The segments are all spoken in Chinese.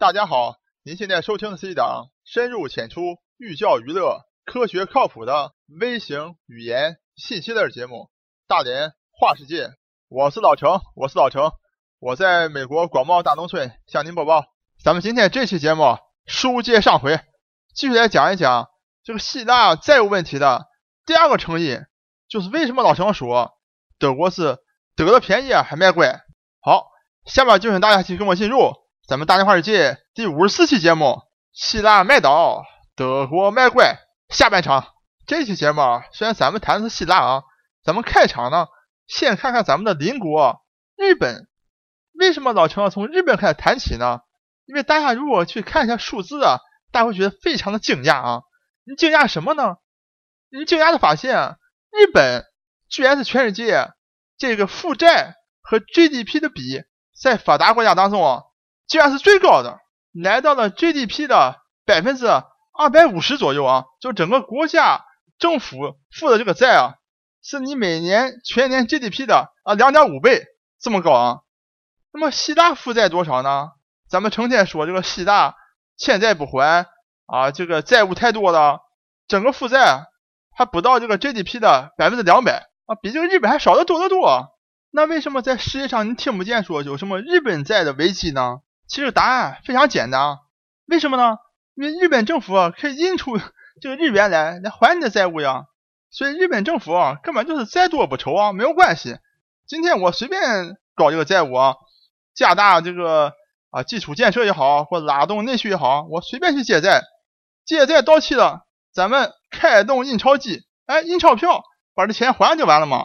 大家好，您现在收听的是一档深入浅出、寓教于乐、科学靠谱的微型语言信息类节目《大连话世界》。我是老程，我是老程，我在美国广袤大农村向您播报。咱们今天这期节目书接上回，继续来讲一讲这个希腊债务问题的第二个成因，就是为什么老程说德国是得了便宜还卖乖。好，下面就请大家一起跟我进入。咱们大连话世界第五十四期节目，希腊卖岛，德国卖乖。下半场这期节目虽然咱们谈的是希腊啊，咱们开场呢，先看看咱们的邻国日本。为什么老陈要从日本开始谈起呢？因为大家如果去看一下数字啊，大家会觉得非常的惊讶啊。你惊讶什么呢？你惊讶的发现，日本居然是全世界这个负债和 GDP 的比，在发达国家当中啊。竟然是最高的，来到了 GDP 的百分之二百五十左右啊！就整个国家政府负的这个债啊，是你每年全年 GDP 的啊两点五倍这么高啊！那么希腊负债多少呢？咱们成天说这个希腊欠债不还啊，这个债务太多了，整个负债还不到这个 GDP 的百分之两百啊，比这个日本还少的多得多。那为什么在世界上你听不见说有什么日本债的危机呢？其实答案非常简单，为什么呢？因为日本政府可以印出这个日元来来还你的债务呀，所以日本政府啊根本就是债多不愁啊，没有关系。今天我随便搞这个债务啊，加大这个啊基础建设也好，或拉动内需也好，我随便去借债，借债到期了，咱们开动印钞机，哎，印钞票把这钱还就完了嘛。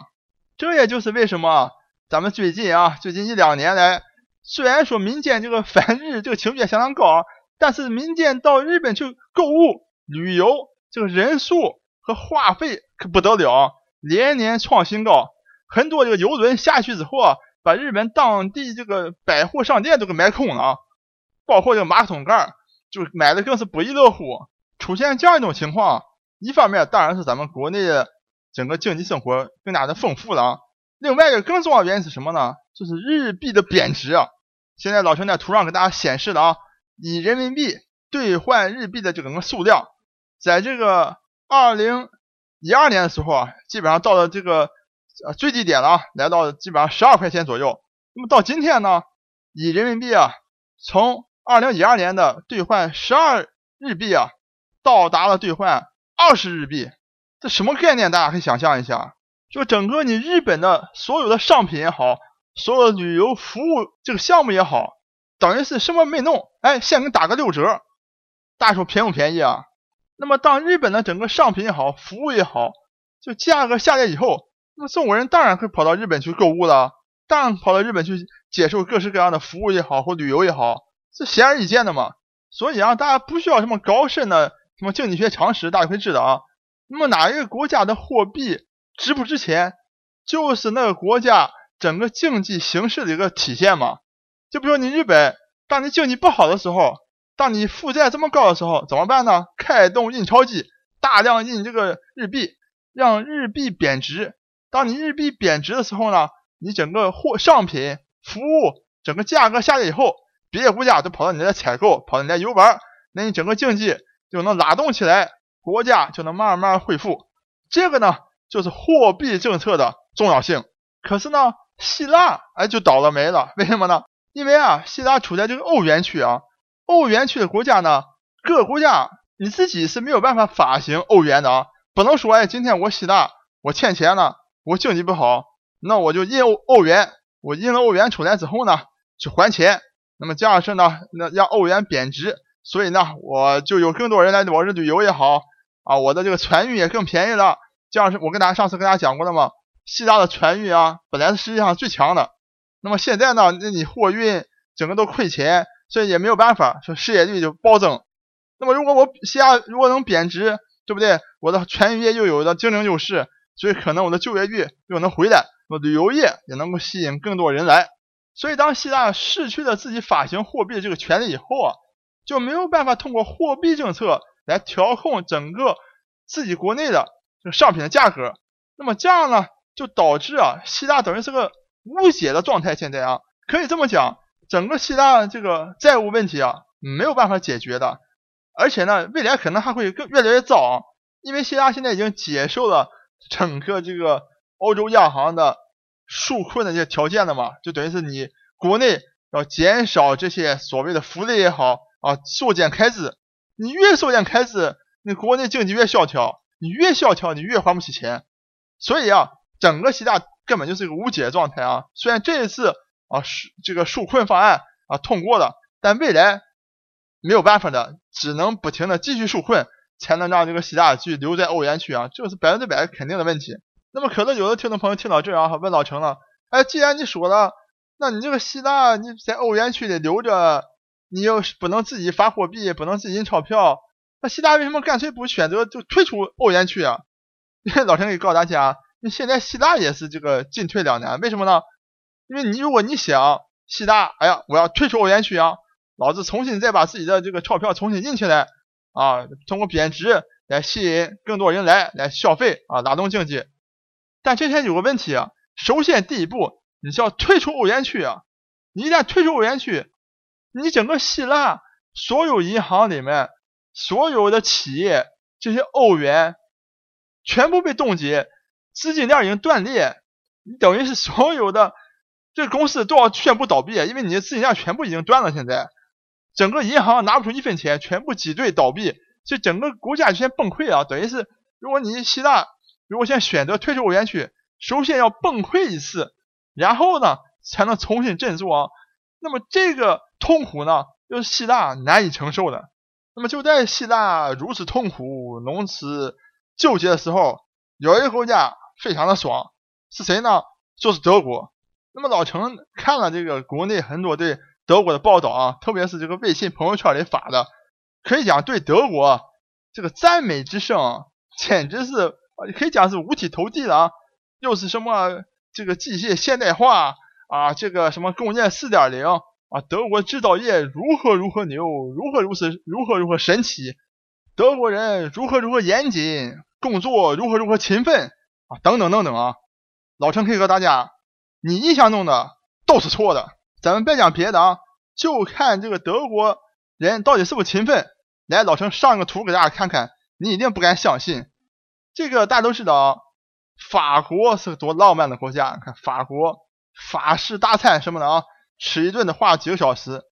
这也就是为什么咱们最近啊，最近一两年来。虽然说民间这个反日这个情绪相当高，但是民间到日本去购物、旅游这个人数和花费可不得了，连年创新高。很多这个游轮下去之后啊，把日本当地这个百货商店都给买空了啊，包括这个马桶盖，就买的更是不亦乐乎。出现这样一种情况，一方面当然是咱们国内的整个经济生活更加的丰富了，另外一个更重要的原因是什么呢？就是日币的贬值啊。现在老陈在图上给大家显示了啊，以人民币兑换日币的这个数量，在这个二零一二年的时候啊，基本上到了这个呃最低点了，来到基本上十二块钱左右。那么到今天呢，以人民币啊，从二零一二年的兑换十二日币啊，到达了兑换二十日币，这什么概念？大家可以想象一下，就整个你日本的所有的商品也好。所有的旅游服务这个项目也好，等于是什么没弄，哎，先给你打个六折，大家说便不便宜啊？那么当日本的整个商品也好，服务也好，就价格下来以后，那么中国人当然会跑到日本去购物了，当然跑到日本去接受各式各样的服务也好，或旅游也好，是显而易见的嘛。所以啊，大家不需要什么高深的什么经济学常识，大家会知道啊。那么哪一个国家的货币值不值钱，就是那个国家。整个经济形势的一个体现嘛，就比如你日本，当你经济不好的时候，当你负债这么高的时候，怎么办呢？开动印钞机，大量印这个日币，让日币贬值。当你日币贬值的时候呢，你整个货、商品、服务整个价格下来以后，别的国家都跑到你这采购，跑到你这游玩，那你整个经济就能拉动起来，国家就能慢慢恢复。这个呢，就是货币政策的重要性。可是呢？希腊哎就倒了霉了，为什么呢？因为啊，希腊处在这个欧元区啊，欧元区的国家呢，各个国家你自己是没有办法发行欧元的啊，不能说哎，今天我希腊我欠钱了，我经济不好，那我就印欧欧元，我印了欧元出来之后呢，去还钱，那么这样式呢，那让欧元贬值，所以呢，我就有更多人来我这旅游也好啊，我的这个船运也更便宜了，这样是我跟大家上次跟大家讲过的嘛。希腊的船运啊，本来是世界上最强的，那么现在呢，那你货运整个都亏钱，所以也没有办法，说失业率就暴增。那么如果我希腊如果能贬值，对不对？我的船运业又有了竞争优势，所以可能我的就业率又能回来，我旅游业也能够吸引更多人来。所以当希腊失去了自己发行货币的这个权利以后啊，就没有办法通过货币政策来调控整个自己国内的这个商品的价格。那么这样呢？就导致啊，希腊等于是个无解的状态。现在啊，可以这么讲，整个希腊这个债务问题啊，没有办法解决的。而且呢，未来可能还会更越来越糟，因为希腊现在已经接受了整个这个欧洲央行的纾困的这些条件了嘛，就等于是你国内要减少这些所谓的福利也好啊，缩减开支，你越缩减开支，你国内经济越萧条，你越萧条，你越还不起钱，所以啊，整个希腊根本就是一个无解状态啊。虽然这一次啊是这个纾困方案啊通过了，但未来。没有办法的，只能不停的继续受困，才能让这个希腊继续留在欧元区啊，这是百分之百肯定的问题。那么可能有的听众朋友听到这样哈，问老陈了，哎，既然你说了，那你这个希腊你在欧元区里留着，你又不能自己发货币，不能自己印钞票，那希腊为什么干脆不选择就退出欧元区啊？老陈可以告诉大家，那现在希腊也是这个进退两难，为什么呢？因为你如果你想希腊，哎呀，我要退出欧元区啊。老子重新再把自己的这个钞票重新印起来啊，通过贬值来吸引更多人来来消费啊，拉动经济。但这前有个问题啊，首先第一步你是要退出欧元区啊，你一旦退出欧元区，你整个希腊所有银行里面所有的企业这些欧元全部被冻结，资金链已经断裂，你等于是所有的这个公司都要宣布倒闭，因为你的资金链全部已经断了，现在。整个银行拿不出一分钱，全部挤兑倒闭，所以整个国家就先崩溃啊！等于是，如果你希腊如果现在选择退出欧元区，首先要崩溃一次，然后呢才能重新振作啊。那么这个痛苦呢，又是希腊难以承受的。那么就在希腊如此痛苦、如此纠结的时候，有一个国家非常的爽，是谁呢？就是德国。那么老陈看了这个国内很多对。德国的报道啊，特别是这个微信朋友圈里发的，可以讲对德国这个赞美之声，简直是可以讲是五体投地的啊！又是什么这个机械现代化啊，这个什么工业四点零啊，德国制造业如何如何牛，如何如此如何如何神奇，德国人如何如何严谨，工作如何如何勤奋啊，等等等等啊！老陈可以告诉大家，你印象中的都是错的。咱们别讲别的啊，就看这个德国人到底是不是勤奋。来，老陈上个图给大家看看，你一定不敢相信。这个大家都知道，法国是个多浪漫的国家。看法国法式大餐什么的啊，吃一顿得花几个小时。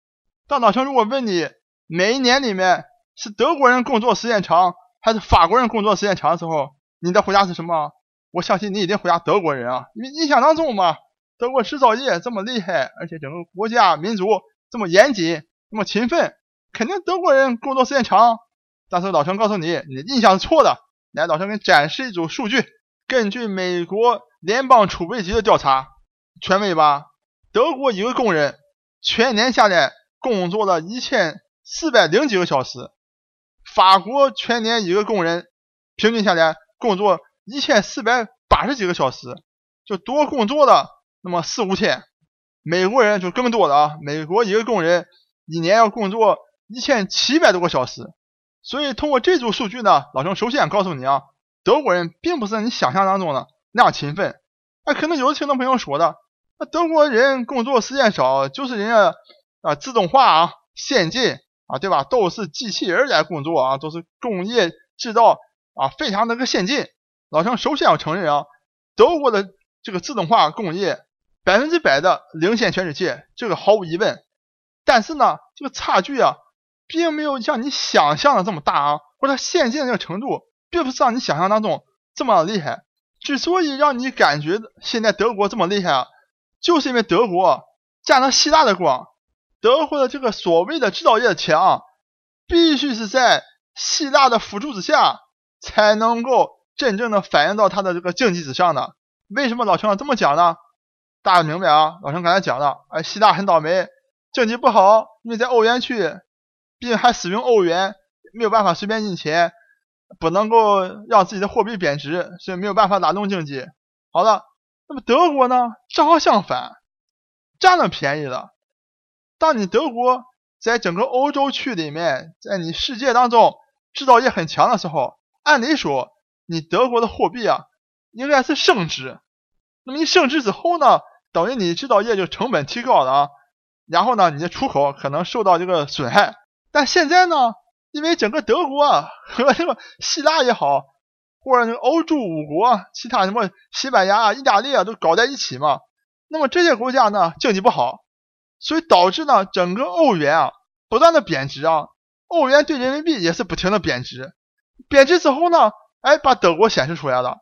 但老陈如果问你，每一年里面是德国人工作时间长，还是法国人工作时间长的时候，你的回答是什么？我相信你一定回答德国人啊，因为印象当中嘛。德国制造业这么厉害，而且整个国家民族这么严谨、这么勤奋，肯定德国人工作时间长。但是老陈告诉你，你的印象是错的。来，老陈给你展示一组数据，根据美国联邦储备局的调查，权威吧？德国一个工人全年下来工作了一千四百零几个小时，法国全年一个工人平均下来工作一千四百八十几个小时，就多工作的。那么四五天，美国人就更多了啊！美国一个工人一年要工作一千七百多个小时，所以通过这组数据呢，老兄首先告诉你啊，德国人并不是你想象当中的那样勤奋。那可能有的听众朋友说的，那德国人工作时间少，就是人家啊自动化啊先进啊，对吧？都是机器人来工作啊，都是工业制造啊，非常那个先进。老陈首先要承认啊，德国的这个自动化工业。百分之百的领先全世界，这个毫无疑问。但是呢，这个差距啊，并没有像你想象的这么大啊，或者先进的这个程度，并不是像你想象当中这么厉害。之所以让你感觉现在德国这么厉害啊，就是因为德国占了希腊的光。德国的这个所谓的制造业的强，必须是在希腊的辅助之下，才能够真正的反映到它的这个经济之上的。为什么老陈这么讲呢？大家明白啊？老陈刚才讲了，哎，希腊很倒霉，经济不好，因为在欧元区，毕竟还使用欧元，没有办法随便印钱，不能够让自己的货币贬值，所以没有办法拉动经济。好了，那么德国呢？正好相反，占了便宜了。当你德国在整个欧洲区里面，在你世界当中制造业很强的时候，按理说你德国的货币啊，应该是升值。那么你升值之后呢？等于你制造业就成本提高了啊，然后呢，你的出口可能受到这个损害，但现在呢，因为整个德国啊和这个希腊也好，或者那个欧洲五国，其他什么西班牙啊、意大利啊，都搞在一起嘛。那么这些国家呢，经济不好，所以导致呢，整个欧元啊不断的贬值啊，欧元对人民币也是不停的贬值。贬值之后呢，哎，把德国显示出来了。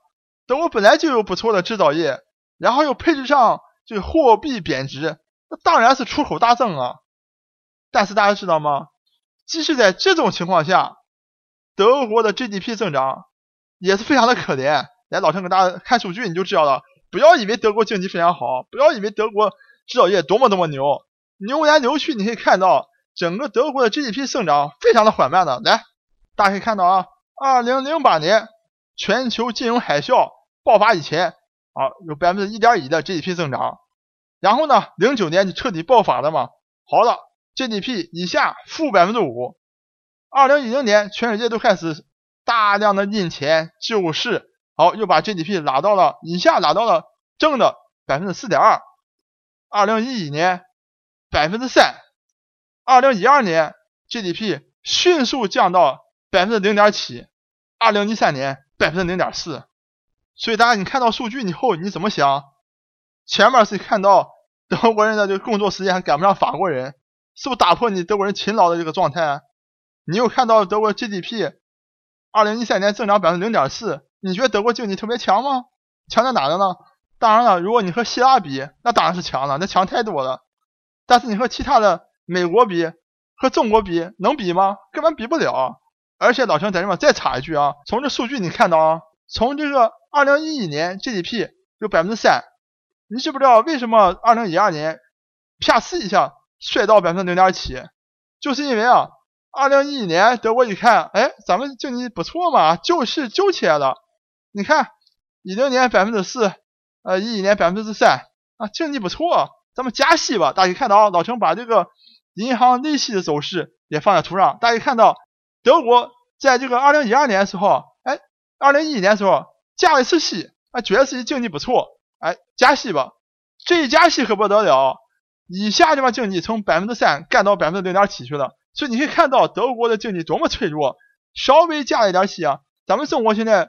德国本来就有不错的制造业，然后又配置上这货币贬值，那当然是出口大增啊。但是大家知道吗？即使在这种情况下，德国的 GDP 增长也是非常的可怜。来，老陈给大家看数据，你就知道了。不要以为德国经济非常好，不要以为德国制造业多么多么牛，牛来牛去，你可以看到整个德国的 GDP 增长非常的缓慢的。来，大家可以看到啊，二零零八年全球金融海啸爆发以前啊，有百分之一点一的 GDP 增长，然后呢，零九年就彻底爆发了嘛。好了。GDP 以下负百分之五，二零一零年全世界都开始大量的印钱救市，好又把 GDP 拉到了以下，拉到了正的百分之四点二。二零一一年百分之三，二零一二年 GDP 迅速降到百分之零点七，二零一三年百分之零点四。所以大家你看到数据以后你怎么想？前面是看到德国人的这个工作时间还赶不上法国人。是不是打破你德国人勤劳的这个状态？你又看到德国 GDP 二零一三年增长百分之零点四，你觉得德国经济特别强吗？强在哪的呢？当然了，如果你和希腊比，那当然是强了，那强太多了。但是你和其他的美国比，和中国比，能比吗？根本比不了。而且老陈在这边再插一句啊，从这数据你看到啊，从这个二零一一年 GDP 有百分之三，你知不知道为什么二零一二年啪呲一下？摔到百分之零点七，就是因为啊，二零一一年德国一看，哎，咱们经济不错嘛，救市救起来了。你看，一零年百分之四，呃，一一年百分之三，啊，经济不错，咱们加息吧。大家看到啊，老陈把这个银行利息的走势也放在图上，大家看到，德国在这个二零一二年的时候，哎，二零一一年的时候加了一次息，啊，觉得自己经济不错，哎，加息吧。这一加息可不得了。一下就把经济从百分之三干到百分之零点七去了，所以你可以看到德国的经济多么脆弱，稍微加一点息啊，咱们中国现在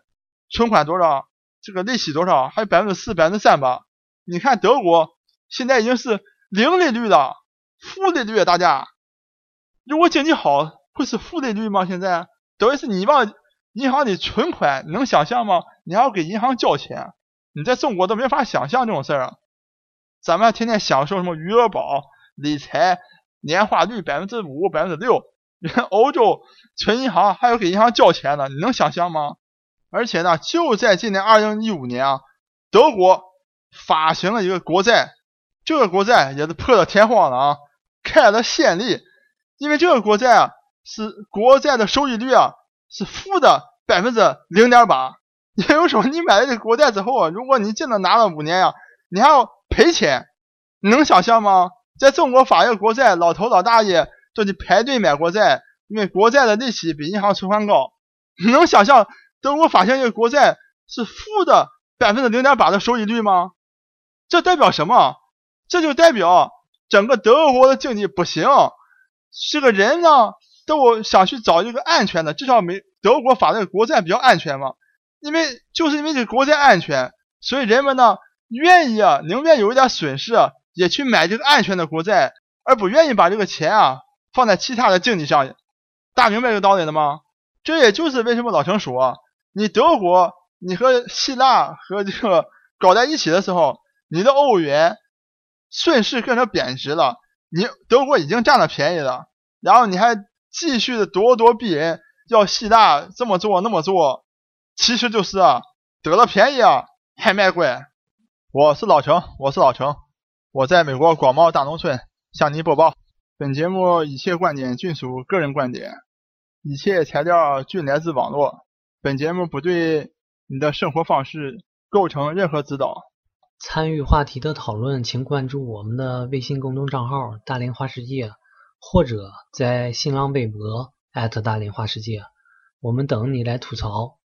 存款多少，这个利息多少，还有百分之四、百分之三吧？你看德国现在已经是零利率了，负利率，大家，如果经济好会是负利率吗？现在等于是你往银行里存款，你能想象吗？你还要给银行交钱，你在中国都没法想象这种事儿啊。咱们天天享受什么余额宝理财，年化率百分之五、百分之六，你看欧洲存银行还要给银行交钱呢，你能想象吗？而且呢，就在今年二零一五年啊，德国发行了一个国债，这个国债也是破了天荒了啊，开了先例，因为这个国债啊是国债的收益率啊是负的百分之零点八，也就是说你买了这国债之后啊，如果你真的拿了五年呀，你还要。赔钱，你能想象吗？在中国发一个国债，老头老大爷都得排队买国债，因为国债的利息比银行存款高。你 能想象德国发行一个国债是负的百分之零点八的收益率吗？这代表什么？这就代表整个德国的经济不行。这个人呢，都想去找一个安全的，至少美德国发的国债比较安全嘛。因为就是因为这个国债安全，所以人们呢。愿意啊，宁愿有一点损失，也去买这个安全的国债，而不愿意把这个钱啊放在其他的经济上。大明白这个道理了吗？这也就是为什么老陈说，你德国，你和希腊和这个搞在一起的时候，你的欧元顺势跟着贬值了，你德国已经占了便宜了，然后你还继续的咄咄逼人，要希腊这么做那么做，其实就是啊得了便宜啊还卖乖。我是老程，我是老程，我在美国广袤大农村向你播报。本节目一切观点均属个人观点，一切材料均来自网络。本节目不对你的生活方式构成任何指导。参与话题的讨论，请关注我们的微信公众账号“大连花世界”，或者在新浪微博大连花世界，我们等你来吐槽。